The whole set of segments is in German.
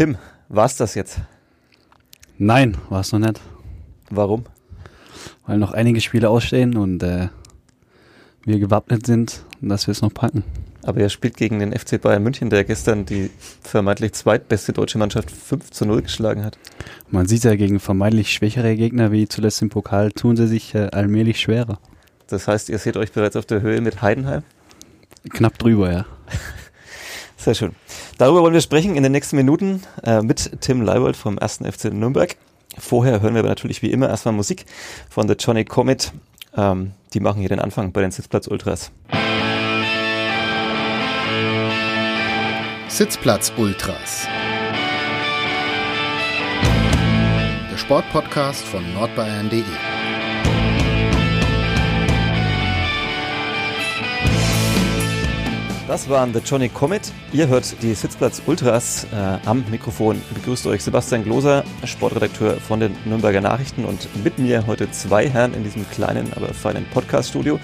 Tim, war's das jetzt? Nein, war es noch nicht. Warum? Weil noch einige Spiele ausstehen und äh, wir gewappnet sind, dass wir es noch packen. Aber er spielt gegen den FC Bayern München, der gestern die vermeintlich zweitbeste deutsche Mannschaft 5 zu 0 geschlagen hat. Man sieht ja gegen vermeintlich schwächere Gegner wie zuletzt im Pokal, tun sie sich äh, allmählich schwerer. Das heißt, ihr seht euch bereits auf der Höhe mit Heidenheim? Knapp drüber, ja. Sehr schön. Darüber wollen wir sprechen in den nächsten Minuten äh, mit Tim Leibold vom 1. FC Nürnberg. Vorher hören wir aber natürlich wie immer erstmal Musik von The Johnny Comet. Ähm, die machen hier den Anfang bei den Sitzplatz Ultras. Sitzplatz Ultras. Der Sportpodcast von nordbayern.de. Das waren The Johnny Comet. Ihr hört die Sitzplatz Ultras. Äh, am Mikrofon begrüßt euch Sebastian Gloser, Sportredakteur von den Nürnberger Nachrichten und mit mir heute zwei Herren in diesem kleinen, aber feinen Podcast-Studio.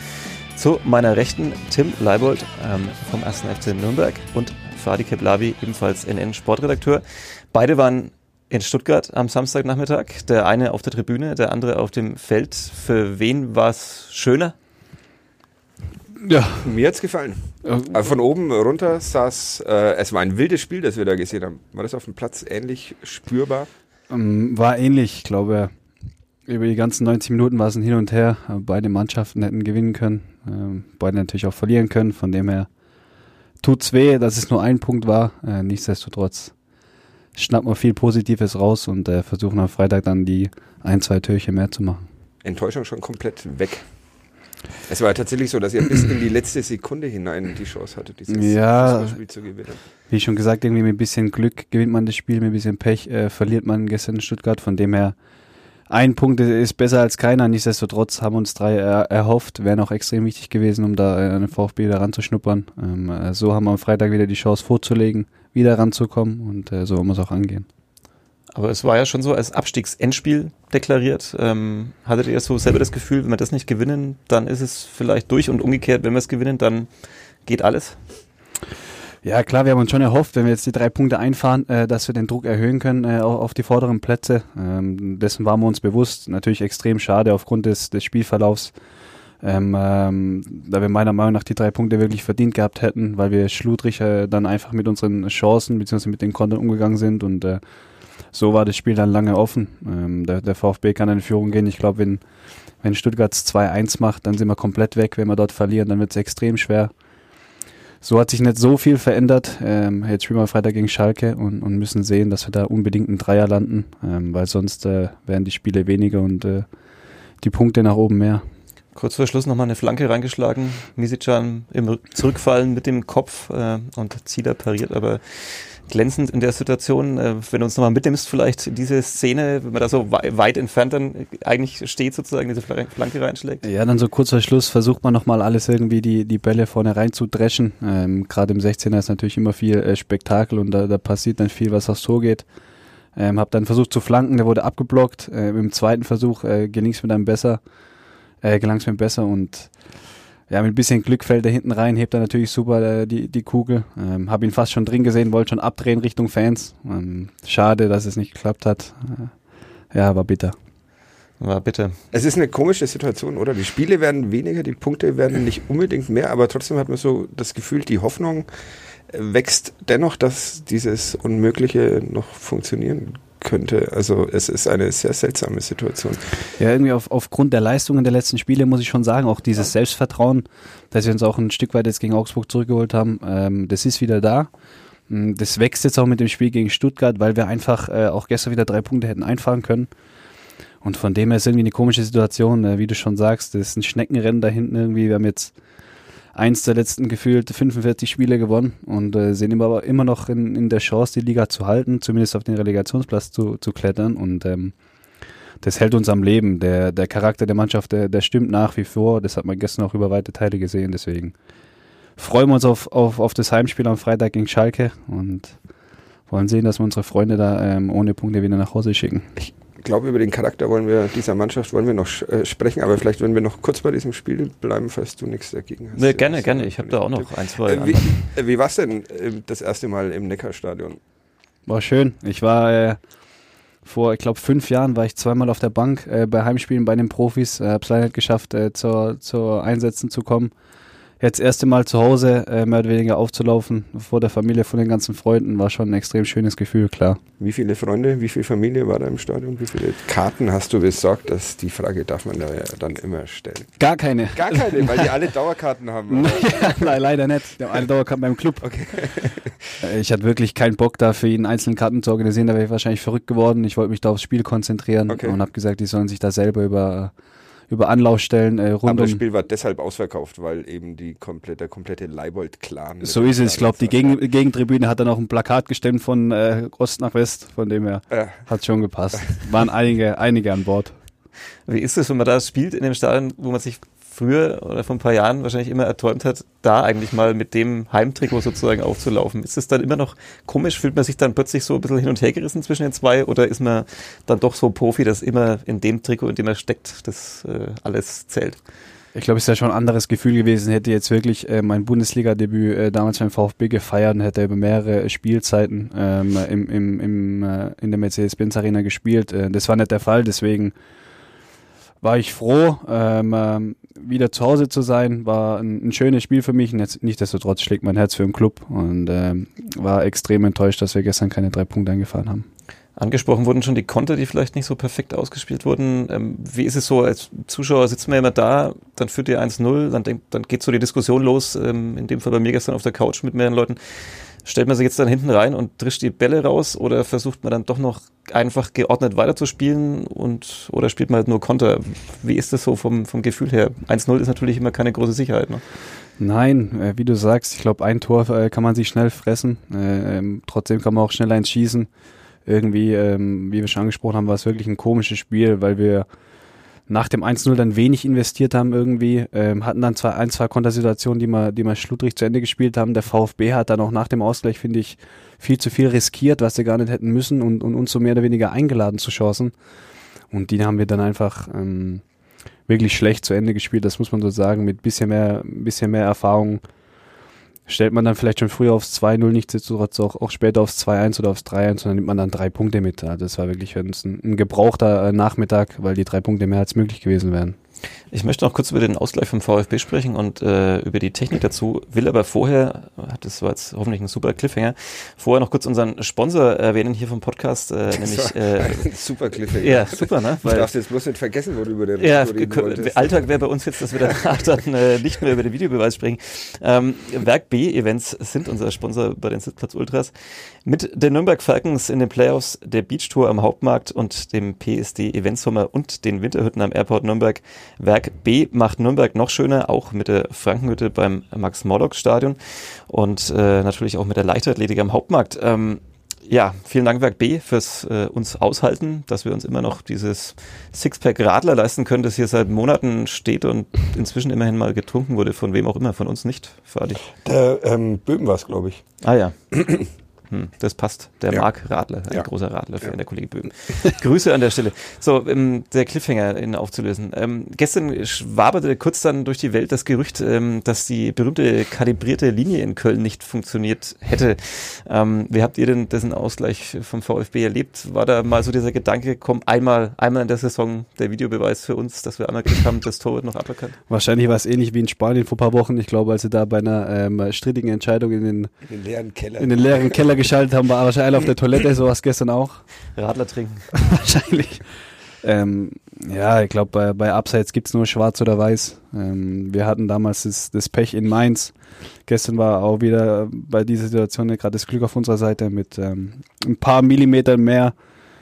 Zu meiner Rechten Tim Leibold ähm, vom 1. FC Nürnberg und Fadi Keblavi, ebenfalls NN Sportredakteur. Beide waren in Stuttgart am Samstagnachmittag. Der eine auf der Tribüne, der andere auf dem Feld. Für wen war es schöner? Ja. Mir hat's gefallen. Also von oben runter saß, äh, es war ein wildes Spiel, das wir da gesehen haben. War das auf dem Platz ähnlich spürbar? Ähm, war ähnlich, ich glaube. Über die ganzen 90 Minuten war es ein Hin und Her. Beide Mannschaften hätten gewinnen können. Ähm, beide natürlich auch verlieren können. Von dem her tut's weh, dass es nur ein Punkt war. Äh, nichtsdestotrotz schnappen wir viel Positives raus und äh, versuchen am Freitag dann die ein, zwei Türchen mehr zu machen. Enttäuschung schon komplett weg. Es war tatsächlich so, dass ihr bis in die letzte Sekunde hinein die Chance hattet, dieses Ja. Spiel zu gewinnen. Wie schon gesagt, irgendwie mit ein bisschen Glück gewinnt man das Spiel, mit ein bisschen Pech äh, verliert man gestern in Stuttgart. Von dem her, ein Punkt ist besser als keiner. Nichtsdestotrotz haben uns drei er erhofft, wären auch extrem wichtig gewesen, um da äh, an den VfB wieder ranzuschnuppern. Ähm, äh, so haben wir am Freitag wieder die Chance vorzulegen, wieder ranzukommen und äh, so wollen wir es auch angehen. Aber es war ja schon so als Abstiegsendspiel deklariert. Ähm, hattet ihr so selber das Gefühl, wenn wir das nicht gewinnen, dann ist es vielleicht durch und umgekehrt, wenn wir es gewinnen, dann geht alles? Ja, klar, wir haben uns schon erhofft, wenn wir jetzt die drei Punkte einfahren, äh, dass wir den Druck erhöhen können äh, auf, die vorderen Plätze. Ähm, dessen waren wir uns bewusst. Natürlich extrem schade aufgrund des, des Spielverlaufs. Ähm, ähm, da wir meiner Meinung nach die drei Punkte wirklich verdient gehabt hätten, weil wir schludrig äh, dann einfach mit unseren Chancen bzw. mit den Kontern umgegangen sind und äh, so war das Spiel dann lange offen. Ähm, der, der VfB kann in Führung gehen. Ich glaube, wenn, wenn Stuttgart 2-1 macht, dann sind wir komplett weg. Wenn wir dort verlieren, dann wird es extrem schwer. So hat sich nicht so viel verändert. Ähm, jetzt spielen wir Freitag gegen Schalke und, und müssen sehen, dass wir da unbedingt einen Dreier landen, ähm, weil sonst äh, werden die Spiele weniger und äh, die Punkte nach oben mehr. Kurz vor Schluss nochmal eine Flanke reingeschlagen. Misicjan im Zurückfallen mit dem Kopf äh, und Zieler pariert aber glänzend in der Situation. Äh, wenn du uns nochmal mitnimmst, vielleicht diese Szene, wenn man da so weit entfernt dann eigentlich steht, sozusagen diese Flanke reinschlägt. Ja, dann so kurz vor Schluss versucht man nochmal alles irgendwie die, die Bälle vorne rein zu dreschen. Ähm, Gerade im 16er ist natürlich immer viel äh, Spektakel und da, da passiert dann viel, was aufs Tor geht. Ähm, hab dann versucht zu flanken, der wurde abgeblockt. Ähm, Im zweiten Versuch äh, gelingt es mir dann besser, äh, gelang es mir besser und ja, mit ein bisschen Glück fällt er hinten rein, hebt er natürlich super äh, die, die Kugel. Ähm, hab ihn fast schon drin gesehen, wollte schon abdrehen Richtung Fans. Ähm, schade, dass es nicht geklappt hat. Äh, ja, war bitter. War bitter. Es ist eine komische Situation, oder? Die Spiele werden weniger, die Punkte werden nicht unbedingt mehr, aber trotzdem hat man so das Gefühl, die Hoffnung äh, wächst dennoch, dass dieses Unmögliche noch funktionieren könnte. Also es ist eine sehr seltsame Situation. Ja, irgendwie auf, aufgrund der Leistungen der letzten Spiele muss ich schon sagen, auch dieses Selbstvertrauen, dass wir uns auch ein Stück weit jetzt gegen Augsburg zurückgeholt haben, ähm, das ist wieder da. Das wächst jetzt auch mit dem Spiel gegen Stuttgart, weil wir einfach äh, auch gestern wieder drei Punkte hätten einfahren können. Und von dem her ist irgendwie eine komische Situation, äh, wie du schon sagst, das ist ein Schneckenrennen da hinten irgendwie. Wir haben jetzt eins der letzten gefühlt 45 Spiele gewonnen und äh, sind aber immer noch in, in der Chance, die Liga zu halten, zumindest auf den Relegationsplatz zu, zu klettern und ähm, das hält uns am Leben. Der, der Charakter der Mannschaft, der, der stimmt nach wie vor. Das hat man gestern auch über weite Teile gesehen. Deswegen freuen wir uns auf, auf, auf das Heimspiel am Freitag gegen Schalke und wollen sehen, dass wir unsere Freunde da ähm, ohne Punkte wieder nach Hause schicken. Ich glaube, über den Charakter wollen wir dieser Mannschaft wollen wir noch äh, sprechen, aber vielleicht, wenn wir noch kurz bei diesem Spiel bleiben, falls du nichts dagegen hast. Nee, gerne, gerne. Ich habe da auch noch ein, zwei. Äh, wie, äh, wie war es denn äh, das erste Mal im Neckarstadion? War schön. Ich war äh, vor, ich glaube, fünf Jahren war ich zweimal auf der Bank äh, bei Heimspielen bei den Profis. Äh, hab's leider nicht geschafft, äh, zur, zur Einsätzen zu kommen. Jetzt das erste Mal zu Hause äh, mehr oder weniger aufzulaufen vor der Familie, von den ganzen Freunden, war schon ein extrem schönes Gefühl, klar. Wie viele Freunde, wie viel Familie war da im Stadion? Wie viele Karten hast du besorgt? Das, die Frage darf man da ja dann immer stellen. Gar keine. Gar keine, weil die alle Dauerkarten haben. ja, nein, leider nicht. Der eine Dauerkarte beim Club. Äh, Ich hatte wirklich keinen Bock da für jeden einzelnen Karten zu organisieren, da wäre ich wahrscheinlich verrückt geworden. Ich wollte mich da aufs Spiel konzentrieren Okay. und habe gesagt, die sollen sich da selber über, über Anlaufstellen äh, rund Aber das Spiel war deshalb ausverkauft, weil eben die komplette, der komplette Leibold-Clan. So ist es. Ich glaube, die Gegen Gegentribüne hat dann auch ein Plakat gestemmt von äh, Ost nach West, von dem her. Ja. hat schon gepasst. Waren einige, einige an Bord. Wie ist es, wenn man da spielt in dem Stadion, wo man sich früher oder vor ein paar Jahren wahrscheinlich immer erträumt hat, da eigentlich mal mit dem Heimtrikot sozusagen aufzulaufen? Ist es dann immer noch komisch? Fühlt man sich dann plötzlich so ein bisschen hin und her gerissen zwischen den zwei oder ist man dann doch so Profi, dass immer in dem Trikot, in dem er steckt, das äh, alles zählt? Ich glaube, es wäre schon ein anderes Gefühl gewesen, hätte jetzt wirklich äh, mein Bundesliga-Debüt äh, damals beim VfB gefeiert und hätte über mehrere Spielzeiten ähm, im, im, im, äh, in der Mercedes-Benz Arena gespielt. Äh, das war nicht der Fall, deswegen war ich froh, ähm, ähm, wieder zu Hause zu sein. War ein, ein schönes Spiel für mich. Nichtsdestotrotz schlägt mein Herz für den Club und ähm, war extrem enttäuscht, dass wir gestern keine drei Punkte eingefahren haben. Angesprochen wurden schon die Konter, die vielleicht nicht so perfekt ausgespielt wurden. Ähm, wie ist es so, als Zuschauer sitzt man immer da, dann führt ihr 1-0, dann, denkt, dann geht so die Diskussion los, ähm, in dem Fall bei mir gestern auf der Couch mit mehreren Leuten. Stellt man sich jetzt dann hinten rein und drischt die Bälle raus oder versucht man dann doch noch einfach geordnet weiterzuspielen und oder spielt man halt nur Konter? Wie ist das so vom, vom Gefühl her? 1-0 ist natürlich immer keine große Sicherheit. Ne? Nein, äh, wie du sagst, ich glaube, ein Tor äh, kann man sich schnell fressen. Äh, ähm, trotzdem kann man auch schnell eins schießen. Irgendwie, ähm, wie wir schon angesprochen haben, war es wirklich ein komisches Spiel, weil wir nach dem 1-0 dann wenig investiert haben irgendwie, ähm, hatten dann zwar ein, zwei Kontersituationen, die wir, die wir schludrig zu Ende gespielt haben. Der VfB hat dann auch nach dem Ausgleich, finde ich, viel zu viel riskiert, was sie gar nicht hätten müssen und, und uns so mehr oder weniger eingeladen zu Chancen. Und die haben wir dann einfach ähm, wirklich schlecht zu Ende gespielt, das muss man so sagen, mit bisschen mehr, bisschen mehr Erfahrung stellt man dann vielleicht schon früher aufs 2-0, nichtsdestotrotz auch, auch später aufs 2-1 oder aufs 3-1 und dann nimmt man dann drei Punkte mit. Also das war wirklich ein, ein gebrauchter äh, Nachmittag, weil die drei Punkte mehr als möglich gewesen wären. Ich möchte noch kurz über den Ausgleich vom VfB sprechen und äh, über die Technik dazu, will aber vorher, das war jetzt hoffentlich ein super Cliffhanger, vorher noch kurz unseren Sponsor erwähnen hier vom Podcast, äh, nämlich äh, Super Cliffhanger. ja, super, ne? Du darfst jetzt bloß nicht vergessen, wo du über den Ja, wolltest. Alltag wäre bei uns jetzt, dass wir danach dann äh, nicht mehr über den Videobeweis sprechen. Ähm, Werk B Events sind unser Sponsor bei den Sitzplatz Ultras. Mit den Nürnberg Falcons in den Playoffs, der Beach Tour am Hauptmarkt und dem PSD Event Sommer und den Winterhütten am Airport Nürnberg. Werk B macht Nürnberg noch schöner, auch mit der Frankenhütte beim Max-Morlock-Stadion und äh, natürlich auch mit der Leichtathletik am Hauptmarkt. Ähm, ja, vielen Dank Werk B fürs äh, uns aushalten, dass wir uns immer noch dieses Sixpack Radler leisten können, das hier seit Monaten steht und inzwischen immerhin mal getrunken wurde, von wem auch immer, von uns nicht, Fadi. Der ähm, Böben war es, glaube ich. Ah ja. Hm, das passt. Der Ja. Marc Radler, ein Ja. großer Radler-Fan, Ja. der Kollege Böhm. Grüße an der Stelle. So, ähm, der Cliffhanger in aufzulösen. Ähm, gestern schwaberte kurz dann durch die Welt das Gerücht, ähm, dass die berühmte kalibrierte Linie in Köln nicht funktioniert hätte. Ähm, wie habt ihr denn diesen Ausgleich vom VfB erlebt? War da mal so dieser Gedanke, komm, einmal, einmal in der Saison der Videobeweis für uns, dass wir einmal Glück haben, das Tor wird noch aberkannt? Wahrscheinlich war es ähnlich wie in Spanien vor ein paar Wochen. Ich glaube, als sie da bei einer ähm, strittigen Entscheidung in den, In den leeren Keller. in den leeren Keller geschaltet haben, war wahrscheinlich alle auf der Toilette, so war es gestern auch. Radler trinken. wahrscheinlich. Ähm, ja, ich glaube, bei, bei Abseits gibt's nur schwarz oder weiß. Ähm, wir hatten damals das, das Pech in Mainz. Gestern war auch wieder bei dieser Situation gerade das Glück auf unserer Seite mit ähm, ein paar Millimetern mehr.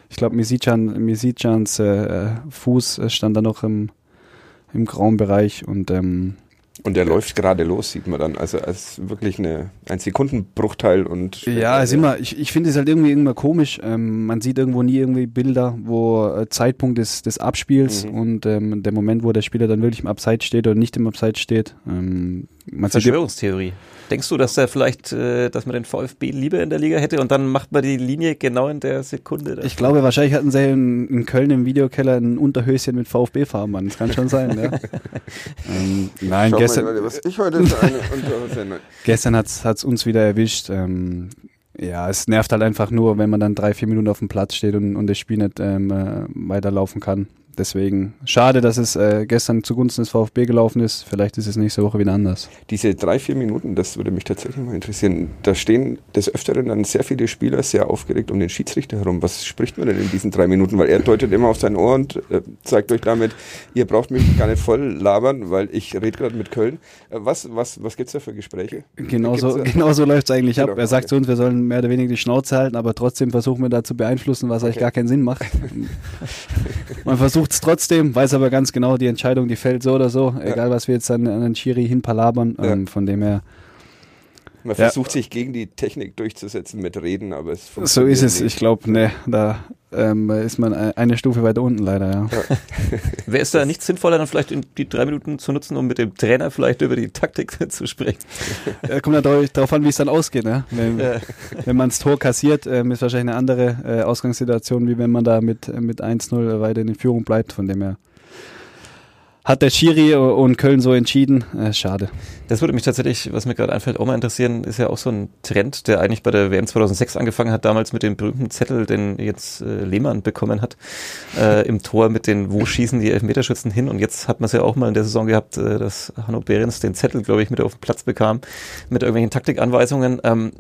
Ich glaube, Misicjan, Misicjans äh, Fuß äh, stand da noch im, im grauen Bereich und ähm, Und der läuft gerade los, sieht man dann. Also als wirklich eine, ein Sekundenbruchteil und Ja, ist immer, ich, ich finde es halt irgendwie immer komisch. Ähm, man sieht irgendwo nie irgendwie Bilder, wo äh, Zeitpunkt des, des Abspiels Mhm. und ähm, der Moment, wo der Spieler dann wirklich im Abseits steht oder nicht im Abseits steht. Ähm, man sieht, Verschwörungstheorie. Denkst du, dass der vielleicht, äh, dass man den VfB lieber in der Liga hätte und dann macht man die Linie genau in der Sekunde? ich glaube, wahrscheinlich hatten sie in, in Köln im Videokeller ein Unterhöschen mit VfB-Farben an. Das kann schon sein, ja. ähm, nein, Schau gestern, mal, was ich heute für eine Unterhose- gestern hat's hat's uns wieder erwischt. Ähm, Ja, es nervt halt einfach nur, wenn man dann drei, vier Minuten auf dem Platz steht und, und das Spiel nicht ähm, äh, weiterlaufen kann. Deswegen schade, dass es äh, gestern zugunsten des VfB gelaufen ist. Vielleicht ist es nächste Woche wieder anders. Diese drei, vier Minuten, das würde mich tatsächlich mal interessieren. Da stehen des Öfteren dann sehr viele Spieler sehr aufgeregt um den Schiedsrichter herum. Was spricht man denn in diesen drei Minuten? Weil er deutet immer auf sein Ohr und äh, zeigt euch damit, ihr braucht mich gar nicht voll labern, weil ich rede gerade mit Köln. Äh, was was, was gibt es da für Gespräche? Genauso, Gibt's da- genau so läuft es eigentlich ab. Genau, Er sagt okay. zu uns, wir sollen mehr oder weniger die Schnauze halten, aber trotzdem versuchen wir da zu beeinflussen, was eigentlich Okay. gar keinen Sinn macht. Man versucht es trotzdem, weiß aber ganz genau, die Entscheidung, die fällt so oder so, egal was wir jetzt dann an den Schiri hinpalabern. Ähm, von dem her, Man Ja. versucht sich gegen die Technik durchzusetzen mit Reden, aber es so funktioniert ist es. nicht. Ich glaube, ne, da ähm, ist man e- eine Stufe weiter unten leider, ja. Wäre es da nicht sinnvoller, dann vielleicht in die drei Minuten zu nutzen, um mit dem Trainer vielleicht über die Taktik zu sprechen? Äh, Kommt natürlich darauf an, wie es dann ausgeht. Ne? Wenn, Äh, wenn man das Tor kassiert, ähm, ist wahrscheinlich eine andere äh, Ausgangssituation, wie wenn man da mit, mit 1-0 weiter in Führung bleibt. Von dem her hat der Schiri und Köln so entschieden. Äh, schade. Das würde mich tatsächlich, was mir gerade einfällt, auch mal interessieren, ist ja auch so ein Trend, der eigentlich bei der WM 2006 angefangen hat, damals mit dem berühmten Zettel, den jetzt äh, Lehmann bekommen hat, äh, im Tor mit den, wo schießen die Elfmeterschützen hin und jetzt hat man es ja auch mal in der Saison gehabt, äh, dass Hanno Behrens den Zettel, glaube ich, mit auf den Platz bekam, mit irgendwelchen Taktikanweisungen. Ähm,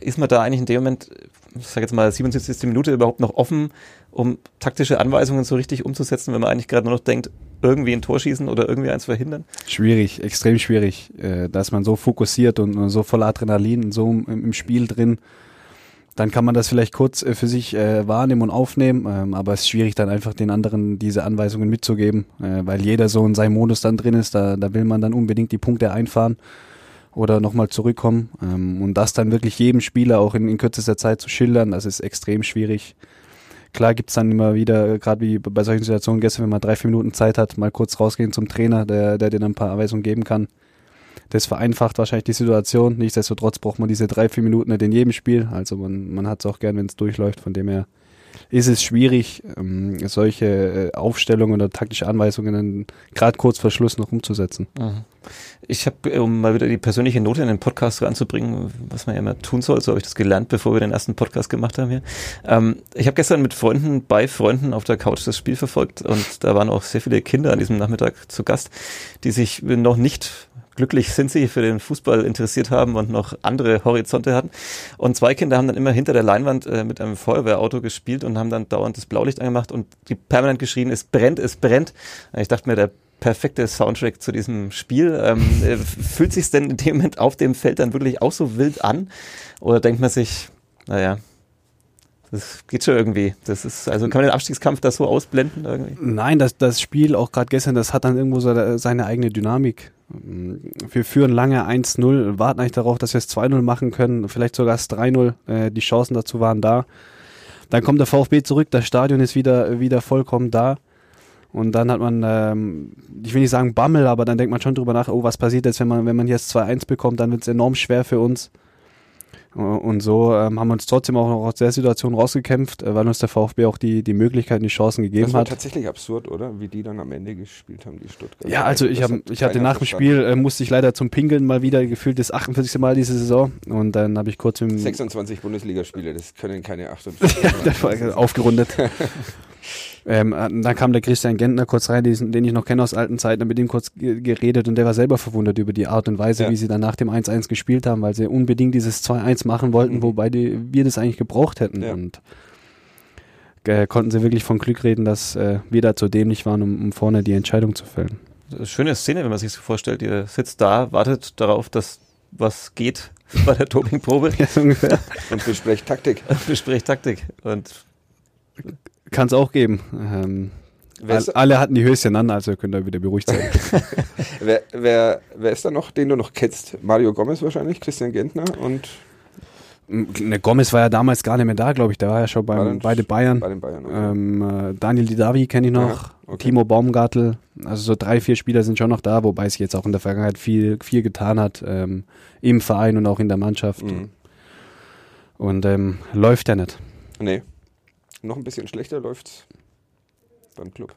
ist man da eigentlich in dem Moment, ich sage jetzt mal 77. Minute überhaupt noch offen, um taktische Anweisungen so richtig umzusetzen, wenn man eigentlich gerade nur noch denkt, irgendwie ein Tor schießen oder irgendwie eins verhindern? Schwierig, extrem schwierig, äh, dass man so fokussiert und, so voller Adrenalin und so im, Spiel drin. Dann kann man das vielleicht kurz äh, für sich äh, wahrnehmen und aufnehmen, ähm, aber es ist schwierig dann einfach den anderen diese Anweisungen mitzugeben, weil jeder so in seinem Modus dann drin ist. Da, da will man dann unbedingt die Punkte einfahren oder nochmal zurückkommen. Ähm, und das dann wirklich jedem Spieler auch in, in kürzester Zeit zu schildern, das ist extrem schwierig. Klar gibt's dann immer wieder, gerade wie bei solchen Situationen gestern, wenn man drei, vier Minuten Zeit hat, mal kurz rausgehen zum Trainer, der, der dir dann ein paar Anweisungen geben kann. Das vereinfacht wahrscheinlich die Situation. Nichtsdestotrotz braucht man diese drei, vier Minuten nicht in jedem Spiel. Also man, man hat es auch gern, wenn es durchläuft. Von dem her ist es schwierig, ähm, solche äh, Aufstellungen oder taktische Anweisungen gerade kurz vor Schluss noch umzusetzen. Mhm. Ich habe, um mal wieder die persönliche Note in den Podcast reinzubringen, was man ja immer tun soll, so habe ich das gelernt, bevor wir den ersten Podcast gemacht haben hier. Ähm, ich habe gestern mit Freunden, bei Freunden auf der Couch das Spiel verfolgt und da waren auch sehr viele Kinder an diesem Nachmittag zu Gast, die sich noch nicht glücklich sind sie für den Fußball interessiert haben und noch andere Horizonte hatten. Und zwei Kinder haben dann immer hinter der Leinwand äh, mit einem Feuerwehrauto gespielt und haben dann dauernd das Blaulicht angemacht und die permanent geschrien, es brennt, es brennt. Ich dachte mir, der perfekte Soundtrack zu diesem Spiel. Ähm, äh, fühlt sich denn in dem Moment auf dem Feld dann wirklich auch so wild an? Oder denkt man sich, naja, das geht schon irgendwie. Das ist, also kann man den Abstiegskampf da so ausblenden irgendwie? Nein, das, das Spiel, auch gerade gestern, das hat dann irgendwo so seine eigene Dynamik. Wir führen lange 1-0, warten eigentlich darauf, dass wir es 2-0 machen können, vielleicht sogar das 3-0. Äh, die Chancen dazu waren da. Dann kommt der VfB zurück, das Stadion ist wieder, wieder vollkommen da. Und dann hat man, ähm, ich will nicht sagen Bammel, aber dann denkt man schon drüber nach, oh, was passiert jetzt, wenn man, wenn man jetzt 2-1 bekommt, dann wird es enorm schwer für uns. Und so ähm, haben wir uns trotzdem auch noch aus der Situation rausgekämpft, äh, weil uns der VfB auch die, die Möglichkeiten, die Chancen gegeben Das war hat. tatsächlich absurd, oder? Wie die dann am Ende gespielt haben, die Stuttgarter. Ja, also ich, Das hab, hat ich hatte nach dem. Spiel, äh, musste ich leider zum Pingeln mal wieder, gefühlt das 48. Mal diese Saison. Und dann habe ich kurz im 26 Bundesligaspiele, das können keine 48. Das war aufgerundet. ähm, äh, dann kam der Christian Gentner kurz rein, diesen, den ich noch kenne aus alten Zeiten, mit ihm kurz ge- geredet und der war selber verwundert über die Art und Weise, Ja. wie sie dann nach dem 1-1 gespielt haben, weil sie unbedingt dieses 2-1 machen wollten, Mhm. wobei die, wir das eigentlich gebraucht hätten. Ja. Und äh, konnten sie wirklich von Glück reden, dass äh, wir da zu dämlich waren, um, um vorne die Entscheidung zu fällen. Schöne Szene, wenn man sich so vorstellt. Ihr sitzt da, wartet darauf, dass was geht bei der Dopingprobe, Ja, so ungefähr. Und besprecht Taktik. bespricht Taktik. Und Kann es auch geben. Ähm, all, alle hatten die Höschen an, also könnt ihr wieder beruhigt sein. wer, wer, wer ist da noch, den du noch kennst? Mario Gomez wahrscheinlich, Christian Gentner und ne, Gomez war ja damals gar nicht mehr da, glaube ich. Der war ja schon War beim, dann beide Bayern. bei den Bayern. okay. Ähm, äh, Daniel Didavi kenne ich noch, Aha, okay. Timo Baumgartel, also so drei, vier Spieler sind schon noch da, wobei sich jetzt auch in der Vergangenheit viel, viel getan hat, ähm, im Verein und auch in der Mannschaft. Mhm. Und ähm, läuft ja nicht. Nee. Noch ein bisschen schlechter läuft's beim Club.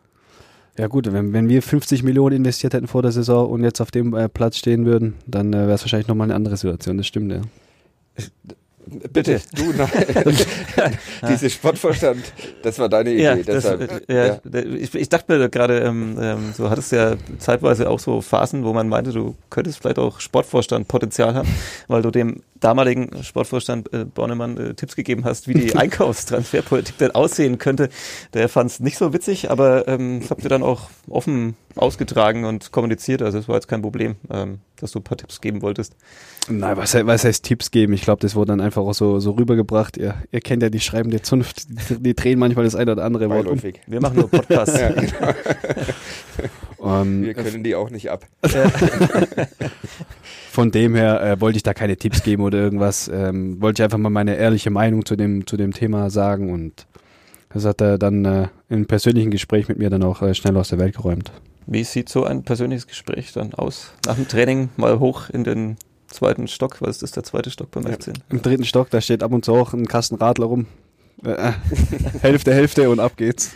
Ja gut, wenn, wenn wir 50 Millionen investiert hätten vor der Saison und jetzt auf dem äh, Platz stehen würden, dann äh, wäre es wahrscheinlich nochmal eine andere Situation, das stimmt, ja. bitte, du, nein. Dieses Sportvorstand, das war deine Idee. Ja, das, deshalb, äh, ja, ja. Ich, ich dachte mir gerade, ähm, ähm, so hattest ja zeitweise auch so Phasen, wo man meinte, du könntest vielleicht auch Sportvorstand-Potenzial haben, weil du dem damaligen Sportvorstand äh, Bornemann äh, Tipps gegeben hast, wie die Einkaufstransferpolitik denn aussehen könnte. Der fand es nicht so witzig, aber ähm, das habt ihr dann auch offen ausgetragen und kommuniziert. Also es war jetzt kein Problem, ähm, dass du ein paar Tipps geben wolltest. Nein, was, was heißt Tipps geben? Ich glaube, das wurde dann einfach auch so, so rübergebracht. Ihr, ihr kennt ja die schreibende Zunft, die, die drehen manchmal das eine oder andere Wort um. Wir machen nur Podcasts. Ja, genau. Ähm, Wir können die auch nicht ab. Von dem her äh, wollte ich da keine Tipps geben oder irgendwas. Ähm, wollte ich einfach mal meine ehrliche Meinung zu dem, zu dem Thema sagen und das hat er dann äh, im persönlichen Gespräch mit mir dann auch äh, schnell aus der Welt geräumt. Wie sieht so ein persönliches Gespräch dann aus? Nach dem Training mal hoch in den zweiten Stock, was ist das der zweite Stock beim Ja. 18? Im dritten Stock, da steht ab und zu auch ein Kasten Radler rum. Äh, äh, Hälfte, Hälfte und ab geht's.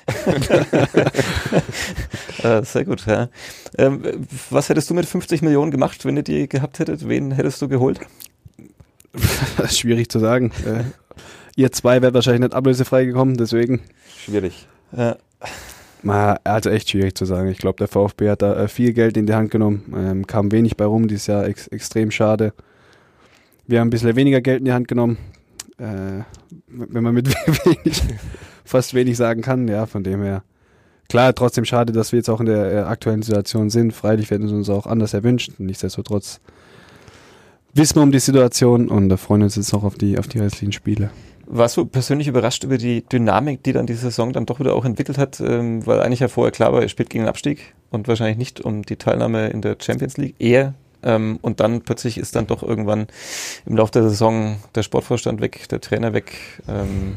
Äh, sehr gut, ja. Ähm, was hättest du mit 50 Millionen gemacht, wenn ihr die gehabt hättet? Wen hättest du geholt? Das ist schwierig zu sagen. Äh, ihr zwei wärt wahrscheinlich nicht ablösefrei gekommen, deswegen. Schwierig. Ja. Also echt schwierig zu sagen. Ich glaube, der VfB hat da viel Geld in die Hand genommen, ähm, kam wenig bei rum, dieses Jahr ex extrem schade. Wir haben ein bisschen weniger Geld in die Hand genommen, äh, wenn man mit wenig, fast wenig sagen kann, ja, von dem her. Klar, trotzdem schade, dass wir jetzt auch in der äh, aktuellen Situation sind. Freilich werden wir uns auch anders erwünscht. Nichtsdestotrotz wissen wir um die Situation und da freuen wir uns jetzt auch auf die, auf die restlichen Spiele. Warst du persönlich überrascht über die Dynamik, die dann die Saison dann doch wieder auch entwickelt hat? Ähm, weil eigentlich ja vorher klar war, er spielt gegen den Abstieg und wahrscheinlich nicht um die Teilnahme in der Champions League. Eher ähm, und dann plötzlich ist dann doch irgendwann im Laufe der Saison der Sportvorstand weg, der Trainer weg ähm,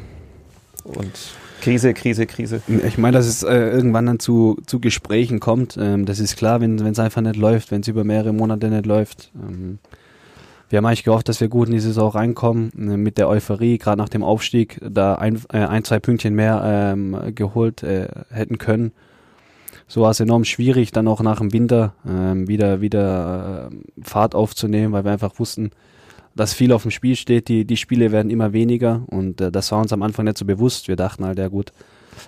und Krise, Krise, Krise. Ich meine, dass es äh, irgendwann dann zu, zu Gesprächen kommt. Ähm, das ist klar, wenn es einfach nicht läuft, wenn es über mehrere Monate nicht läuft. Ähm, wir haben eigentlich gehofft, dass wir gut in die Saison reinkommen, äh, mit der Euphorie, gerade nach dem Aufstieg, da ein, äh, ein zwei Pünktchen mehr ähm, geholt äh, hätten können. So war es enorm schwierig, dann auch nach dem Winter ähm, wieder, wieder äh, Fahrt aufzunehmen, weil wir einfach wussten, dass viel auf dem Spiel steht. Die, die Spiele werden immer weniger und äh, das war uns am Anfang nicht so bewusst. Wir dachten halt, ja gut,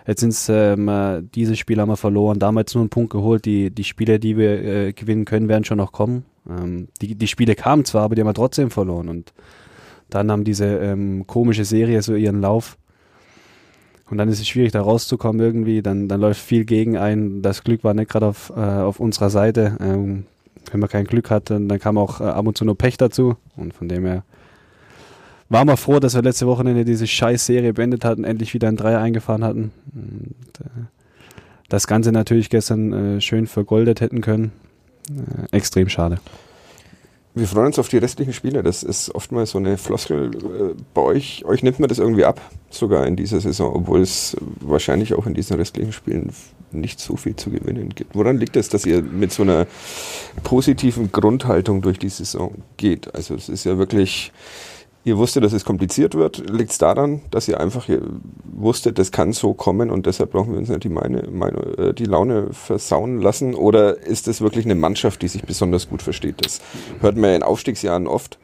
jetzt sind ähm, äh, diese Spiele haben wir verloren, damals nur einen Punkt geholt. Die, die Spiele, die wir äh, gewinnen können, werden schon noch kommen. Ähm, die, die Spiele kamen zwar, aber die haben wir trotzdem verloren und dann haben diese ähm, komische Serie so ihren Lauf. Und dann ist es schwierig, da rauszukommen irgendwie. Dann, dann läuft viel gegen ein. Das Glück war nicht gerade auf, äh, auf unserer Seite. Ähm, wenn man kein Glück hatte, dann kam auch äh, ab und zu nur Pech dazu. Und von dem her waren wir froh, dass wir letzte Wochenende diese scheiß Serie beendet hatten, endlich wieder ein Dreier eingefahren hatten. Und, äh, das Ganze natürlich gestern äh, schön vergoldet hätten können. Äh, extrem schade. Wir freuen uns auf die restlichen Spiele. Das ist oftmals so eine Floskel. Äh, Bei euch, euch nimmt man das irgendwie ab, sogar in dieser Saison, obwohl es wahrscheinlich auch in diesen restlichen Spielen nicht so viel zu gewinnen gibt. Woran liegt es, dass ihr mit so einer positiven Grundhaltung durch die Saison geht? Also es ist ja wirklich, ihr wusstet, dass es kompliziert wird. Liegt es daran, dass ihr einfach wusstet, das kann so kommen und deshalb brauchen wir uns nicht die, meine, meine, äh, die Laune versauen lassen? Oder ist es wirklich eine Mannschaft, die sich besonders gut versteht? Das hört man ja in Aufstiegsjahren oft,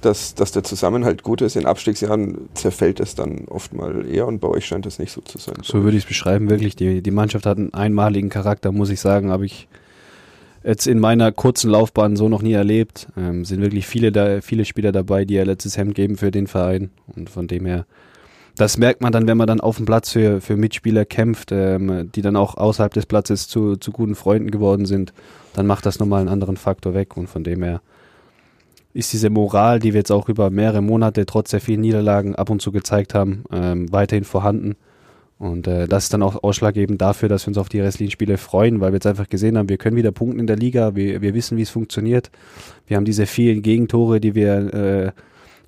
dass, dass der Zusammenhalt gut ist. In Abstiegsjahren zerfällt es dann oft mal eher und bei euch scheint das nicht so zu sein. So würde ich es beschreiben, wirklich. Die, die Mannschaft hat einen einmaligen Charakter, muss ich sagen, habe ich jetzt in meiner kurzen Laufbahn so noch nie erlebt. Ähm, sind wirklich viele, da, viele Spieler dabei, die ihr letztes Hemd geben für den Verein. Und von dem her, das merkt man dann, wenn man dann auf dem Platz für, für Mitspieler kämpft, ähm, die dann auch außerhalb des Platzes zu, zu guten Freunden geworden sind. Dann macht das nochmal einen anderen Faktor weg. Und von dem her ist diese Moral, die wir jetzt auch über mehrere Monate trotz der vielen Niederlagen ab und zu gezeigt haben, ähm, weiterhin vorhanden. Und äh, das ist dann auch ausschlaggebend dafür, dass wir uns auf die restlichen Spiele freuen, weil wir jetzt einfach gesehen haben, wir können wieder punkten in der Liga, wir, wir wissen, wie es funktioniert. Wir haben diese vielen Gegentore, die wir äh,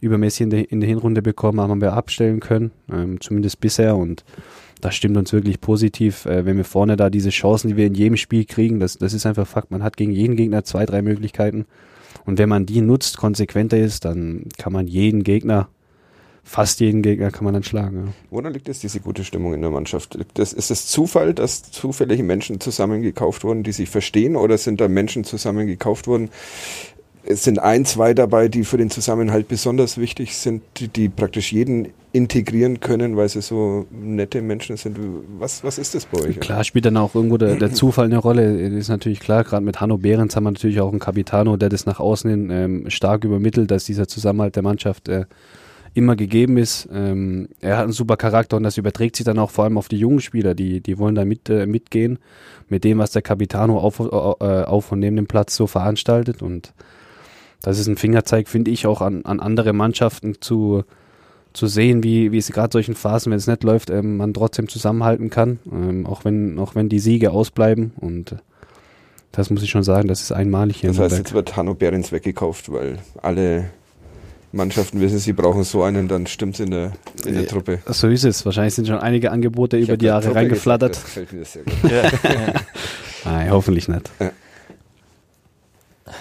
übermäßig in, der in der Hinrunde bekommen haben, wir abstellen können, ähm, zumindest bisher. Und das stimmt uns wirklich positiv, äh, wenn wir vorne da diese Chancen, die wir in jedem Spiel kriegen, das, das ist einfach Fakt. Man hat gegen jeden Gegner zwei, drei Möglichkeiten. Und wenn man die nutzt, konsequenter ist, dann kann man jeden Gegner, fast jeden Gegner kann man dann schlagen. Ja. Woran liegt es, diese gute Stimmung in der Mannschaft? Das, ist es Zufall, dass zufällige Menschen zusammengekauft wurden, die sich verstehen, oder sind da Menschen zusammengekauft worden, es sind ein, zwei dabei, die für den Zusammenhalt besonders wichtig sind, die, die praktisch jeden integrieren können, weil sie so nette Menschen sind. Was, was ist das bei euch? Klar spielt dann auch irgendwo der, der Zufall eine Rolle. Das ist natürlich klar, gerade mit Hanno Behrens haben wir natürlich auch einen Capitano, der das nach außen hin ähm, stark übermittelt, dass dieser Zusammenhalt der Mannschaft äh, immer gegeben ist. Ähm, er hat einen super Charakter und das überträgt sich dann auch vor allem auf die jungen Spieler, die, die wollen da mit, äh, mitgehen mit dem, was der Capitano auf, äh, auf und neben dem Platz so veranstaltet und das ist ein Fingerzeig, finde ich, auch an, an andere Mannschaften zu, zu sehen, wie, wie es gerade solchen Phasen, wenn es nicht läuft, ähm, man trotzdem zusammenhalten kann, ähm, auch, wenn, auch wenn die Siege ausbleiben. Und das muss ich schon sagen, das ist einmalig hier. Das heißt, jetzt wird Hanno Behrens weggekauft, weil alle Mannschaften wissen, sie brauchen so einen, dann stimmt es in der, in der Truppe. So ist es. Wahrscheinlich sind schon einige Angebote ich über die Jahre reingeflattert. Gesagt, das gefällt mir sehr gut. ja, ja. Nein, hoffentlich nicht. Ja.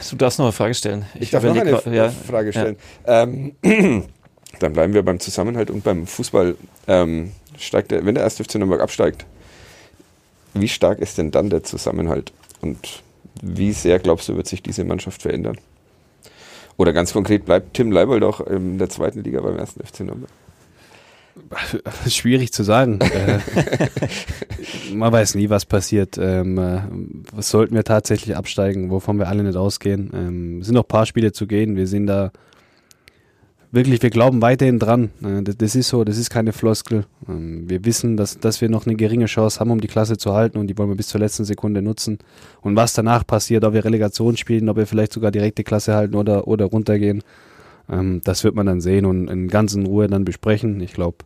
Du darfst noch eine Frage stellen. Ich, ich darf noch eine ja. Frage stellen. Ja. Ähm, dann bleiben wir beim Zusammenhalt und beim Fußball. Ähm, steigt der, wenn der erste FC Nürnberg absteigt, wie stark ist denn dann der Zusammenhalt? Und wie sehr, glaubst du, wird sich diese Mannschaft verändern? Oder ganz konkret, bleibt Tim Leibold auch in der zweiten Liga beim ersten FC Nürnberg? Schwierig zu sagen. Äh, man weiß nie, was passiert. Ähm, äh, was sollten wir tatsächlich absteigen, wovon wir alle nicht ausgehen? Ähm, es sind noch ein paar Spiele zu gehen. Wir sind da wirklich, wir glauben weiterhin dran. Äh, das, ist so, das ist keine Floskel. Ähm, wir wissen, dass, dass wir noch eine geringe Chance haben, um die Klasse zu halten und die wollen wir bis zur letzten Sekunde nutzen. Und was danach passiert, ob wir Relegation spielen, ob wir vielleicht sogar direkte Klasse halten oder, oder runtergehen, ähm, das wird man dann sehen und in ganzen Ruhe dann besprechen. Ich glaube,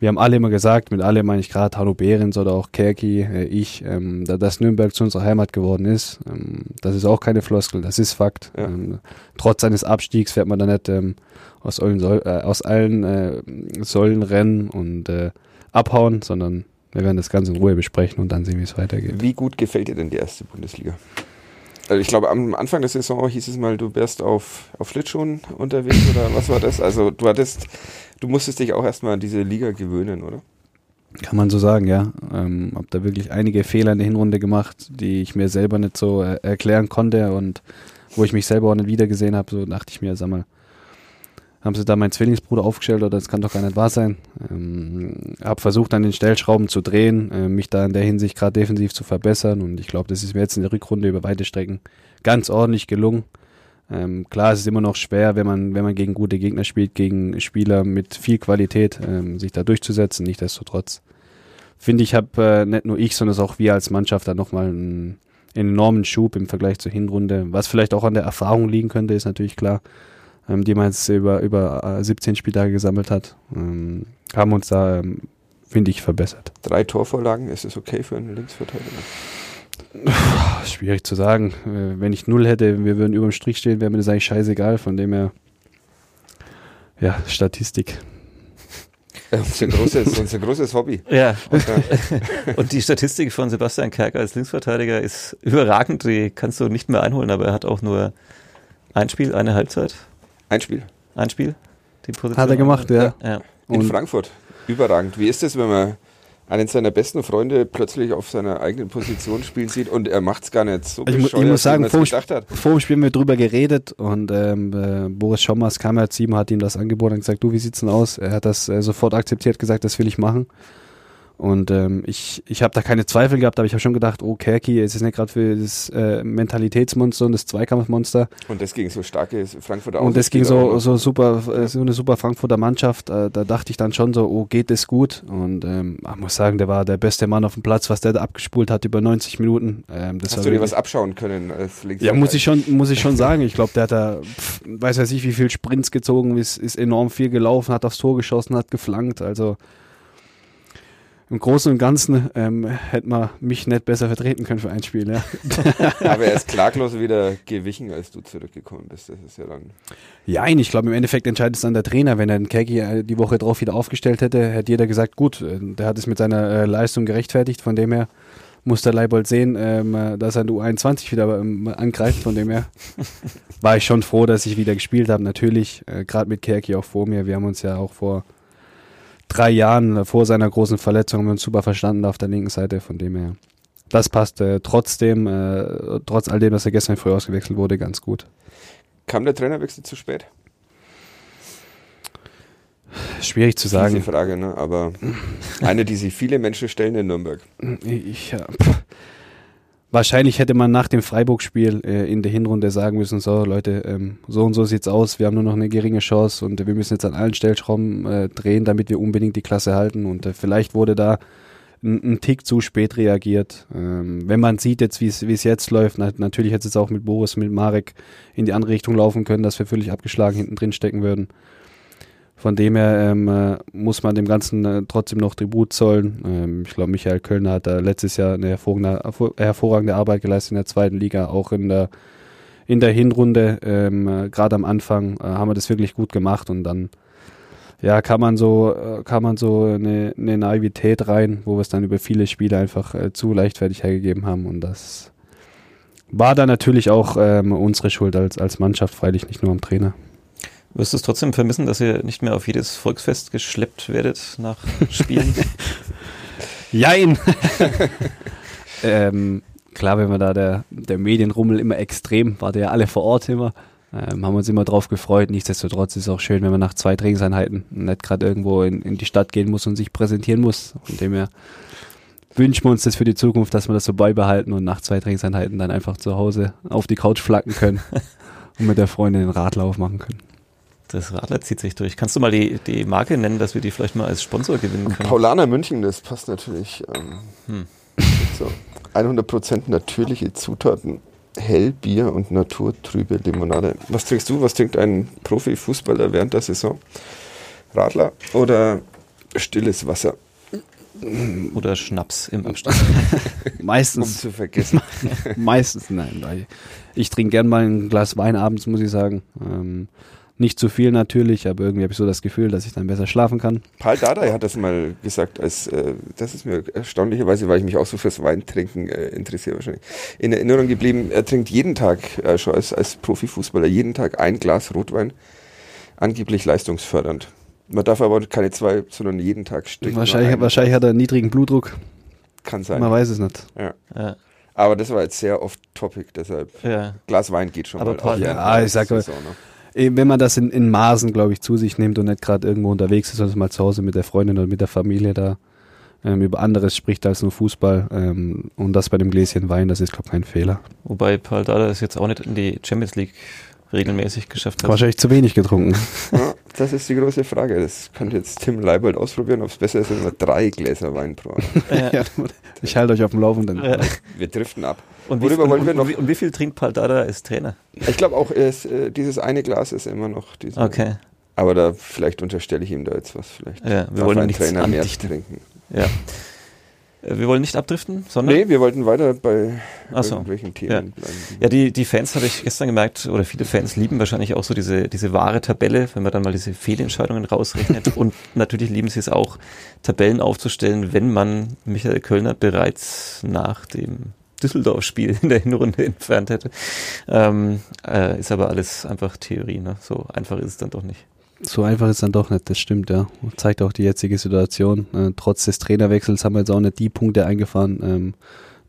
wir haben alle immer gesagt, mit alle meine ich gerade Hanno Behrens oder auch Kerki, äh, ich, ähm, da, dass Nürnberg zu unserer Heimat geworden ist. Ähm, das ist auch keine Floskel, das ist Fakt. Ja. Ähm, trotz seines Abstiegs fährt man da nicht ähm, aus allen, Soll, äh, aus allen äh, Säulen rennen und äh, abhauen, sondern wir werden das Ganze in Ruhe besprechen und dann sehen, wie es weitergeht. Wie gut gefällt dir denn die erste Bundesliga? Also ich glaube, am Anfang der Saison hieß es mal, du wärst auf, auf Schlittschuhen unterwegs oder was war das? Also du hattest, du musstest dich auch erstmal an diese Liga gewöhnen, oder? Kann man so sagen, ja. Ähm, hab da wirklich einige Fehler in der Hinrunde gemacht, die ich mir selber nicht so äh, erklären konnte und wo ich mich selber auch nicht wiedergesehen habe. So dachte ich mir, sag mal, haben sie da meinen Zwillingsbruder aufgestellt oder das kann doch gar nicht wahr sein. Ähm, habe versucht an den Stellschrauben zu drehen, äh, mich da in der Hinsicht gerade defensiv zu verbessern und ich glaube, das ist mir jetzt in der Rückrunde über weite Strecken ganz ordentlich gelungen. Ähm, klar, es ist immer noch schwer, wenn man, wenn man gegen gute Gegner spielt, gegen Spieler mit viel Qualität, ähm, sich da durchzusetzen. Nichtsdestotrotz finde ich, habe äh, nicht nur ich, sondern auch wir als Mannschaft da nochmal einen, enormen Schub im Vergleich zur Hinrunde. Was vielleicht auch an der Erfahrung liegen könnte, ist natürlich klar ähm, die man jetzt über, über 17 äh, Spieltage gesammelt hat, ähm, haben uns da, ähm, finde ich, verbessert. Drei Torvorlagen, ist es okay für einen Linksverteidiger? Schwierig zu sagen. Äh, wenn ich null hätte, wir würden über dem Strich stehen, wäre mir das eigentlich scheißegal. Von dem her, ja, Statistik. Unser großes, unser großes Hobby. Ja. Und, und, die Statistik von Sebastian Kerker als Linksverteidiger ist überragend. Die kannst du nicht mehr einholen, aber er hat auch nur ein Spiel, eine Halbzeit. Ein Spiel. Ein Spiel? Die Position Hat er gemacht, ja. ja. In Frankfurt. Überragend. Wie ist es, wenn man einen seiner besten Freunde plötzlich auf seiner eigenen Position spielen sieht und er macht es gar nicht so ich, ich muss sagen, vor, vor dem Spiel haben wir drüber geredet und ähm, äh, Boris Schommers kam ja zu ihm, hat ihm das angeboten und gesagt, du, wie sieht's denn aus? Er hat das äh, sofort akzeptiert, gesagt, das will ich machen. Und ähm, ich, ich habe da keine Zweifel gehabt, aber ich habe schon gedacht, oh, Kerki, es ist nicht gerade für das äh, Mentalitätsmonster und das Zweikampfmonster. Und das gegen so starke Frankfurter Und das gegen so, so super, äh, so eine super Frankfurter Mannschaft, äh, da dachte ich dann schon so, oh, geht es gut? Und ähm, ich muss sagen, der war der beste Mann auf dem Platz, was der da abgespult hat über 90 Minuten. Ähm, das Hast du dir was abschauen können als Ja, muss ich schon, muss ich schon sagen. Ich glaube, der hat da, pff, weiß weiß ich, wie viel Sprints gezogen, ist, ist enorm viel gelaufen, hat aufs Tor geschossen, hat geflankt, also im Großen und Ganzen ähm, hätte man mich nicht besser vertreten können für ein Spiel. Ja. Aber er ist klaglos wieder gewichen, als du zurückgekommen bist. Das ist ja dann. Ja, ich glaube, im Endeffekt entscheidet es dann der Trainer. Wenn er den Kegi äh, die Woche drauf wieder aufgestellt hätte, hätte jeder gesagt, gut, äh, der hat es mit seiner äh, Leistung gerechtfertigt. Von dem her muss der Leibold sehen, ähm, dass er du 21 wieder ähm, angreift. Von dem her war ich schon froh, dass ich wieder gespielt habe. Natürlich, äh, gerade mit Kerki auch vor mir. Wir haben uns ja auch vor drei Jahren vor seiner großen Verletzung haben wir uns super verstanden auf der linken Seite, von dem her. Das passt äh, trotzdem, äh, trotz all dem, dass er gestern früh ausgewechselt wurde, ganz gut. Kam der Trainerwechsel zu spät? Schwierig zu Diese sagen. Frage, ne? aber eine, die sich viele Menschen stellen in Nürnberg. Ich, ja. Wahrscheinlich hätte man nach dem Freiburg-Spiel äh, in der Hinrunde sagen müssen, so Leute, ähm, so und so sieht's aus, wir haben nur noch eine geringe Chance und wir müssen jetzt an allen Stellschrauben äh, drehen, damit wir unbedingt die Klasse halten und äh, vielleicht wurde da ein, ein Tick zu spät reagiert. Ähm, wenn man sieht jetzt, wie es jetzt läuft, na, natürlich hätte es auch mit Boris, mit Marek in die andere Richtung laufen können, dass wir völlig abgeschlagen hinten drin stecken würden. Von dem her ähm, äh, muss man dem Ganzen äh, trotzdem noch Tribut zollen. Ähm, ich glaube, Michael Kölner hat da letztes Jahr eine hervorragende, hervor- hervorragende Arbeit geleistet in der zweiten Liga, auch in der in der Hinrunde. Ähm, äh, Gerade am Anfang äh, haben wir das wirklich gut gemacht und dann ja kann man so kann man so eine, eine Naivität rein, wo wir es dann über viele Spiele einfach zu leichtfertig hergegeben haben und das war dann natürlich auch ähm, unsere Schuld als als Mannschaft, freilich nicht nur am Trainer. Wirst du es trotzdem vermissen, dass ihr nicht mehr auf jedes Volksfest geschleppt werdet nach Spielen? Jein! ähm, klar, wenn man da der, der Medienrummel immer extrem, war der ja alle vor Ort immer, ähm, haben uns immer drauf gefreut. Nichtsdestotrotz ist es auch schön, wenn man nach zwei Trainingseinheiten nicht gerade irgendwo in, in die Stadt gehen muss und sich präsentieren muss. Von dem her wünschen wir uns das für die Zukunft, dass wir das so beibehalten und nach zwei Trainingseinheiten dann einfach zu Hause auf die Couch flacken können und mit der Freundin den Radlauf machen können. Das Radler zieht sich durch. Kannst du mal die, die Marke nennen, dass wir die vielleicht mal als Sponsor gewinnen können? Paulaner München, das passt natürlich. Ähm, Hm. so. 100% natürliche Zutaten, Hellbier und naturtrübe Limonade. Was trinkst du? Was trinkt ein Profifußballer während der Saison? Radler oder stilles Wasser, Oder Schnaps im Abstand. um Meistens zu vergessen? Meistens nein. Ich trinke gern mal ein Glas Wein abends, muss ich sagen. Ähm, nicht zu viel natürlich, aber irgendwie habe ich so das Gefühl, dass ich dann besser schlafen kann. Paul Dardai hat das mal gesagt, als äh, das ist mir erstaunlicherweise, weil ich mich auch so fürs Weintrinken äh, interessiere wahrscheinlich, in Erinnerung geblieben. Er trinkt jeden Tag, äh, schon als, als Profifußballer, jeden Tag ein Glas Rotwein, angeblich leistungsfördernd. Man darf aber keine zwei, sondern jeden Tag nur Wahrscheinlich, ein. wahrscheinlich hat er einen niedrigen Blutdruck. Kann sein. Man weiß es nicht. Ja. ja, Aber das war jetzt sehr oft Topic, deshalb ja. Glas Wein geht schon Aber mal. Paul- auch Ja, ich sag Eh, Wenn man das in, in Maßen, glaube ich, zu sich nimmt und nicht gerade irgendwo unterwegs ist, sondern mal zu Hause mit der Freundin oder mit der Familie da ähm, über anderes spricht als nur Fußball ähm, und das bei dem Gläschen Wein, das ist, glaube ich, kein Fehler. Wobei Paul Dada es jetzt auch nicht in die Champions League regelmäßig geschafft hat. Wahrscheinlich zu wenig getrunken. Ja, das ist die große Frage. Das könnte jetzt Tim Leibold ausprobieren, ob es besser ist, wenn wir drei Gläser Wein pro Abend. ja, ich halte euch auf dem Laufenden. Ja. Wir driften ab. Und, wie, Worüber wollen wir noch- und, wie, und wie viel trinkt Paul Dada als Trainer? Ich glaube auch, es, äh, dieses eine Glas ist immer noch. Diese, Okay, Aber da vielleicht unterstelle ich ihm da jetzt was. Vielleicht ja, wir wollen ein nichts Trainer mehr trinken. Ja. Äh, Wir wollen nicht abdriften, sondern Nee, wir wollten weiter bei so. irgendwelchen Themen Ja. bleiben. Ja, die, die Fans habe ich gestern gemerkt, oder viele Fans lieben wahrscheinlich auch so diese, diese wahre Tabelle, wenn man dann mal diese Fehlentscheidungen rausrechnet. und natürlich lieben sie es auch, Tabellen aufzustellen, wenn man Michael Kölner bereits nach dem Düsseldorf-Spiel in der Hinrunde entfernt hätte. Ähm, äh, ist aber alles einfach Theorie, ne? So einfach ist es dann doch nicht. So einfach ist dann doch nicht, das stimmt, ja. Zeigt auch die jetzige Situation. Äh, trotz des Trainerwechsels haben wir jetzt auch nicht die Punkte eingefahren, ähm,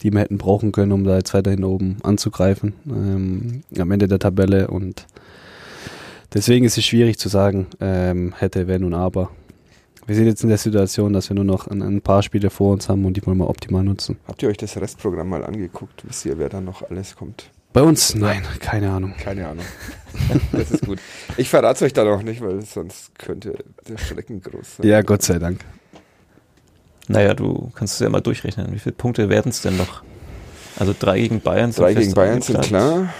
die wir hätten brauchen können, um da jetzt weiterhin oben anzugreifen ähm, am Ende der Tabelle. Und deswegen ist es schwierig zu sagen, ähm, hätte, wenn und aber. Wir sind jetzt in der Situation, dass wir nur noch ein, ein paar Spiele vor uns haben und die wollen wir optimal nutzen. Habt ihr euch das Restprogramm mal angeguckt? Wisst ihr, wer da noch alles kommt? Bei uns? Nein, keine Ahnung. Keine Ahnung. das ist gut. Ich verrate es euch da noch nicht, weil sonst könnte der Schrecken groß sein. Ja, Gott sei Dank. Naja, du kannst es ja mal durchrechnen. Wie viele Punkte werden es denn noch? Also drei gegen Bayern sind Drei gegen Bayern sind klar.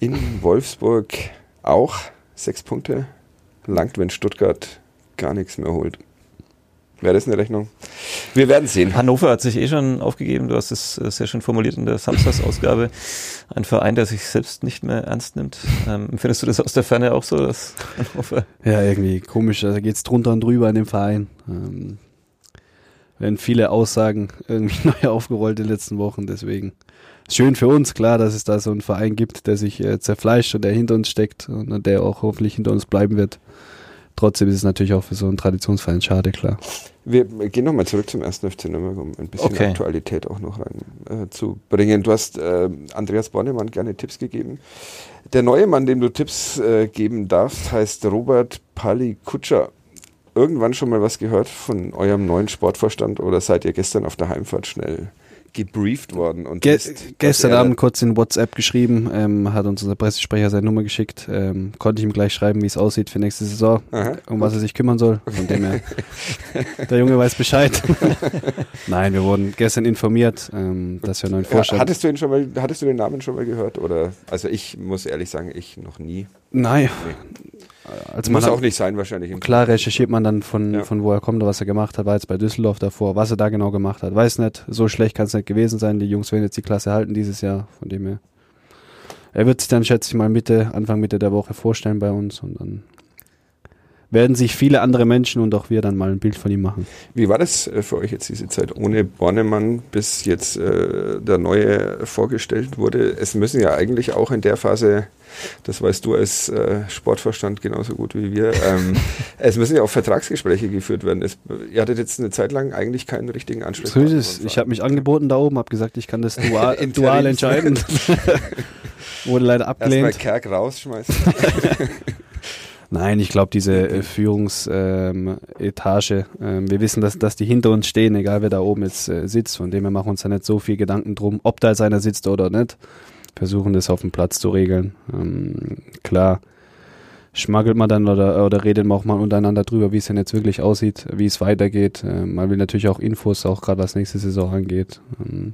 In Wolfsburg auch sechs Punkte. Langt, wenn Stuttgart gar nichts mehr holt. Wäre das eine Rechnung? Wir werden sehen. Hannover hat sich eh schon aufgegeben. Du hast es äh, sehr schön formuliert in der Samstagsausgabe. Ein Verein, der sich selbst nicht mehr ernst nimmt. Ähm, findest du das aus der Ferne auch so, dass Hannover? Ja, irgendwie komisch. Da geht's drunter und drüber in dem Verein. Ähm, werden viele Aussagen irgendwie neu aufgerollt in den letzten Wochen. Deswegen ist schön für uns, klar, dass es da so einen Verein gibt, der sich äh, zerfleischt und der hinter uns steckt und der auch hoffentlich hinter uns bleiben wird. Trotzdem ist es natürlich auch für so einen Traditionsverein schade, klar. Wir gehen nochmal zurück zum ersten FC Nürnberg, um ein bisschen Okay. Aktualität auch noch rein äh, zu bringen. Du hast äh, Andreas Bornemann gerne Tipps gegeben. Der neue Mann, dem du Tipps äh, geben darfst, heißt Robert Palikutscher. Irgendwann schon mal was gehört von eurem neuen Sportvorstand oder seid ihr gestern auf der Heimfahrt schnell gebrieft worden? Und Ge wisst, gestern er- Abend kurz in WhatsApp geschrieben, ähm, hat uns unser Pressesprecher seine Nummer geschickt, ähm, konnte ich ihm gleich schreiben, wie es aussieht für nächste Saison, Aha. um was er sich kümmern soll. Von dem her, der Junge weiß Bescheid. Nein, wir wurden gestern informiert, ähm, dass wir einen neuen Ja, Vorstand hattest du ihn schon mal, hattest du den Namen schon mal gehört? Oder also ich muss ehrlich sagen, ich noch nie. Nein, also muss auch nicht sein wahrscheinlich. klar recherchiert man dann von, Ja. von wo er kommt, was er gemacht hat, war jetzt bei Düsseldorf davor, was er da genau gemacht hat, weiß nicht, so schlecht kann es nicht gewesen sein, die Jungs werden jetzt die Klasse halten dieses Jahr, von dem her. Er wird sich dann, schätze ich mal, Mitte, Anfang Mitte der Woche vorstellen bei uns und dann werden sich viele andere Menschen und auch wir dann mal ein Bild von ihm machen. Wie war das äh, für euch jetzt diese Zeit ohne Bornemann, bis jetzt äh, der neue vorgestellt wurde? Es müssen ja eigentlich auch in der Phase, das weißt du als äh, Sportverstand genauso gut wie wir, ähm, es müssen ja auch Vertragsgespräche geführt werden. Es, ihr hattet jetzt eine Zeit lang eigentlich keinen richtigen So Ansprechpartner. ist es. Ich habe mich angeboten da oben, habe gesagt, ich kann das dual, dual entscheiden. Wurde leider Erstmal abgelehnt. Kerk rausschmeißen. Nein, ich glaube, diese äh, Führungsetage, ähm, ähm, wir wissen, dass, dass die hinter uns stehen, egal wer da oben jetzt äh, sitzt. Von dem her machen wir uns da nicht so viel Gedanken drum, ob da jetzt einer sitzt oder nicht. Versuchen das auf dem Platz zu regeln. Ähm, klar, schmaggelt man dann oder, oder redet man auch mal untereinander drüber, wie es denn jetzt wirklich aussieht, wie es weitergeht. Ähm, man will natürlich auch Infos, auch gerade was nächste Saison angeht. Ähm,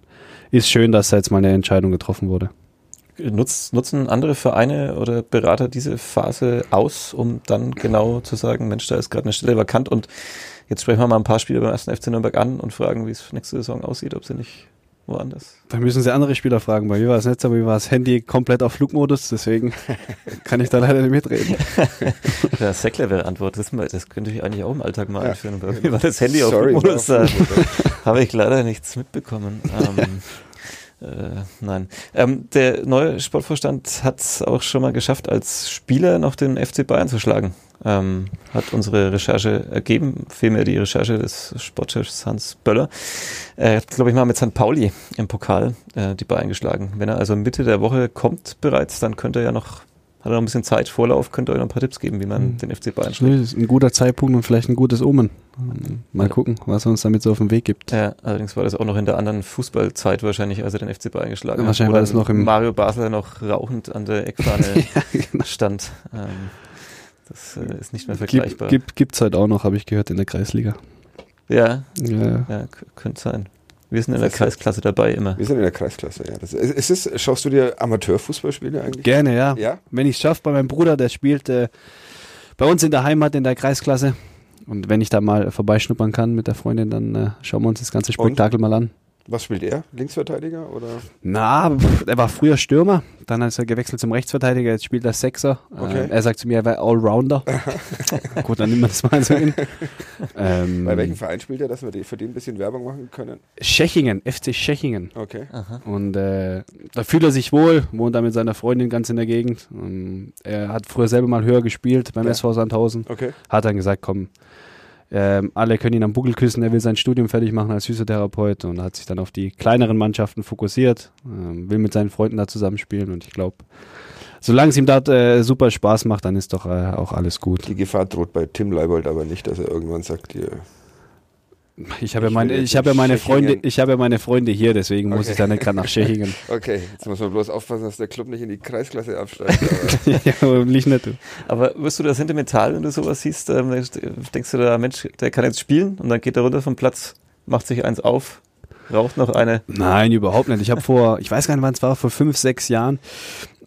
ist schön, dass da jetzt mal eine Entscheidung getroffen wurde. Nutz, nutzen andere Vereine oder Berater diese Phase aus, um dann genau zu sagen, Mensch, da ist gerade eine Stelle vakant und jetzt sprechen wir mal ein paar Spieler beim ersten FC Nürnberg an und fragen, wie es nächste Saison aussieht, ob sie nicht woanders. Da müssen Sie andere Spieler fragen. Bei mir war es so, bei mir war das Handy komplett auf Flugmodus, deswegen kann ich da leider nicht mitreden. Der Säckler wäre Antwort, das, das könnte ich eigentlich auch im Alltag mal Ja. einführen. Bei mir war das Handy auf Sorry, Flugmodus, war da auf habe ich leider nichts mitbekommen. Ähm, äh, nein. Ähm, der neue Sportvorstand hat es auch schon mal geschafft, als Spieler noch den FC Bayern zu schlagen. Ähm, hat unsere Recherche ergeben, vielmehr die Recherche des Sportchefs Hans Böller. Er hat, glaube ich, mal mit St. Pauli im Pokal äh, die Bayern geschlagen. Wenn er also Mitte der Woche kommt bereits, dann könnte er ja noch, hat er noch ein bisschen Zeit, Vorlauf, könnte euch noch ein paar Tipps geben, wie man Mhm. den FC Bayern schlägt. Das ist ein guter Zeitpunkt und vielleicht ein gutes Omen. Mal gucken, was er uns damit so auf den Weg gibt. Ja, allerdings war das auch noch in der anderen Fußballzeit wahrscheinlich, als er den FC Bayern geschlagen hat. Wahrscheinlich wo war das noch im- Mario Basler noch rauchend an der Eckfahne genau. stand. Ähm, das äh, ist nicht mehr vergleichbar. gibt, gibt's halt auch noch, habe ich gehört, in der Kreisliga. Ja, Ja, ja, könnte sein. Wir sind in der Kreisklasse dabei immer. Wir sind in der Kreisklasse, ja. Das, ist, ist es, schaust du dir Amateurfußballspiele eigentlich? gerne, ja. Ja? Wenn ich es schaffe, bei meinem Bruder, der spielt äh, bei uns in der Heimat in der Kreisklasse. Und wenn ich da mal vorbeischnuppern kann mit der Freundin, dann äh, schauen wir uns das ganze Spektakel mal an. Was spielt er? Linksverteidiger oder? Na, er war früher Stürmer, dann ist er gewechselt zum Rechtsverteidiger, jetzt spielt er Sechser. Okay. Ähm, er sagt zu mir, er wäre Allrounder. Gut, dann nehmen wir das mal so hin. Ähm, Bei welchem Verein spielt er, dass wir für den ein bisschen Werbung machen können? Schechingen, FC Schechingen. Okay. Aha. Und äh, da fühlt er sich wohl, wohnt da mit seiner Freundin ganz in der Gegend. Ähm, er hat früher selber mal höher gespielt beim Ja. SV Sandhausen. Okay. Hat dann gesagt, komm, ähm, alle können ihn am Buckel küssen, er will sein Studium fertig machen als Physiotherapeut und hat sich dann auf die kleineren Mannschaften fokussiert, ähm, will mit seinen Freunden da zusammenspielen und ich glaube, solange es ihm dort äh, super Spaß macht, dann ist doch äh, auch alles gut. Die Gefahr droht bei Tim Leibold aber nicht, dass er irgendwann sagt, hier, Ich habe ja meine, ich habe ja in meine Tschechien. Freunde, ich habe ja meine Freunde hier, deswegen muss Okay. ich da nicht gerade nach Tschechien. okay, jetzt muss man bloß aufpassen, dass der Club nicht in die Kreisklasse absteigt. aber- ja, aber nicht nicht du. Aber wirst du da sentimental, wenn du sowas siehst? Ähm, denkst du da, Mensch, der kann jetzt spielen und dann geht er runter vom Platz, macht sich eins auf, raucht noch eine. Nein, überhaupt nicht. Ich habe vor, ich weiß gar nicht, wann es war, vor fünf, sechs Jahren,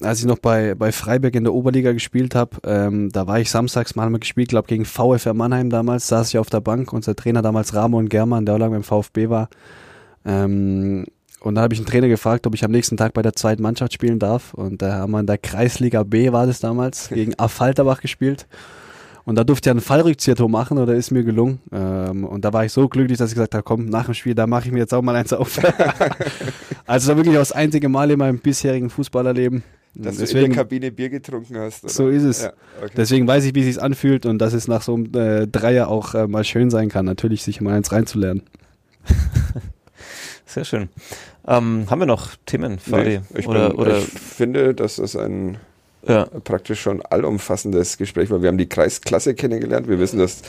als ich noch bei, bei Freiburg in der Oberliga gespielt habe, ähm, da war ich samstags mal mal gespielt, glaube gegen VfR Mannheim damals, saß ich auf der Bank, unser Trainer damals Ramon German, der auch lange beim VfB war. Ähm, und dann habe ich einen Trainer gefragt, ob ich am nächsten Tag bei der zweiten Mannschaft spielen darf. Und da haben wir in der Kreisliga B, war das damals, gegen Affalterbach gespielt. Und da durfte ich einen Fallrückzieher machen oder ist mir gelungen. Ähm, und da war ich so glücklich, dass ich gesagt habe, komm, nach dem Spiel, da mache ich mir jetzt auch mal eins auf. also das war wirklich auch das einzige Mal in meinem bisherigen Fußballerleben. Dass du in Deswegen, der Kabine Bier getrunken hast. Oder? So ist es. Ja, okay. deswegen weiß ich, wie es sich anfühlt und dass es nach so einem äh, Dreier auch äh, mal schön sein kann, natürlich sich mal eins reinzulernen. Sehr schön. Ähm, haben wir noch Themen, Fadi? Nee, ich, oder, bin, oder, ich finde, dass das ein ja, praktisch schon allumfassendes Gespräch war. Wir haben die Kreisklasse kennengelernt. Wir wissen, dass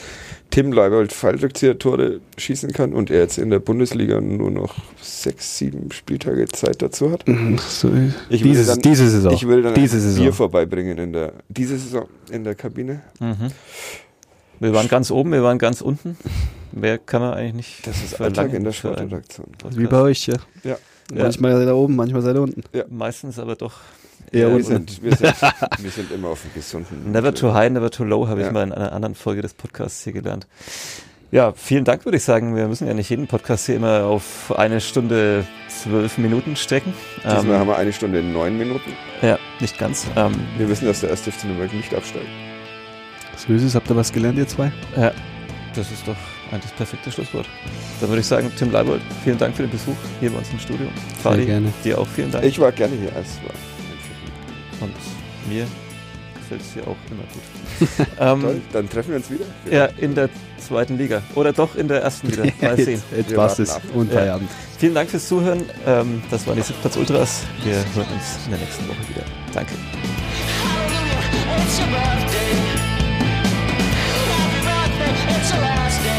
Tim Leibold Fallrückzieher-Tore schießen kann und er jetzt in der Bundesliga nur noch sechs, sieben Spieltage Zeit dazu hat. So, Ich diese, würde dann- diese Saison. Ich will dann diese ein Saison. Bier vorbeibringen in der, diese Saison in der Kabine. mhm. Wir waren ganz oben, wir waren ganz unten. Mehr kann man eigentlich nicht Das ist Alltag in der Sportredaktion. Wie bei euch, ja. Ja. Ja. Manchmal seid ihr oben, manchmal seid ihr unten. Meistens aber doch Eher eher wir, sind, wir, sind, wir sind immer auf dem gesunden. Never too high, never too low, habe ich Ja. mal in einer anderen Folge des Podcasts hier gelernt. Ja, vielen Dank, würde ich sagen. Wir müssen ja nicht jeden Podcast hier immer auf eine Stunde zwölf Minuten strecken. Diesmal Ähm, haben wir eine Stunde in neun Minuten. ja, nicht ganz. Ähm, Wir wissen, dass der erste FC Nürnberg nicht absteigt. So ist es. Habt ihr was gelernt, ihr zwei? ja, das ist doch eigentlich das perfekte Schlusswort. Dann würde ich sagen, Tim Leibold, vielen Dank für den Besuch hier bei uns im Studio. Fadi, gerne. dir auch vielen Dank. Ich war gerne hier. Es war. Und mir gefällt es hier auch immer gut. ähm, Toll, dann treffen wir uns wieder. ja, in der zweiten Liga. Oder doch in der ersten wieder. Mal sehen. jetzt war's warten es. ab. Und Ja. Feierabend. Vielen Dank fürs Zuhören. Ähm, das waren die Sitzplatz Ultras. Wir hören uns in der nächsten Woche wieder. Danke. It's your birthday. Happy birthday, it's your last day.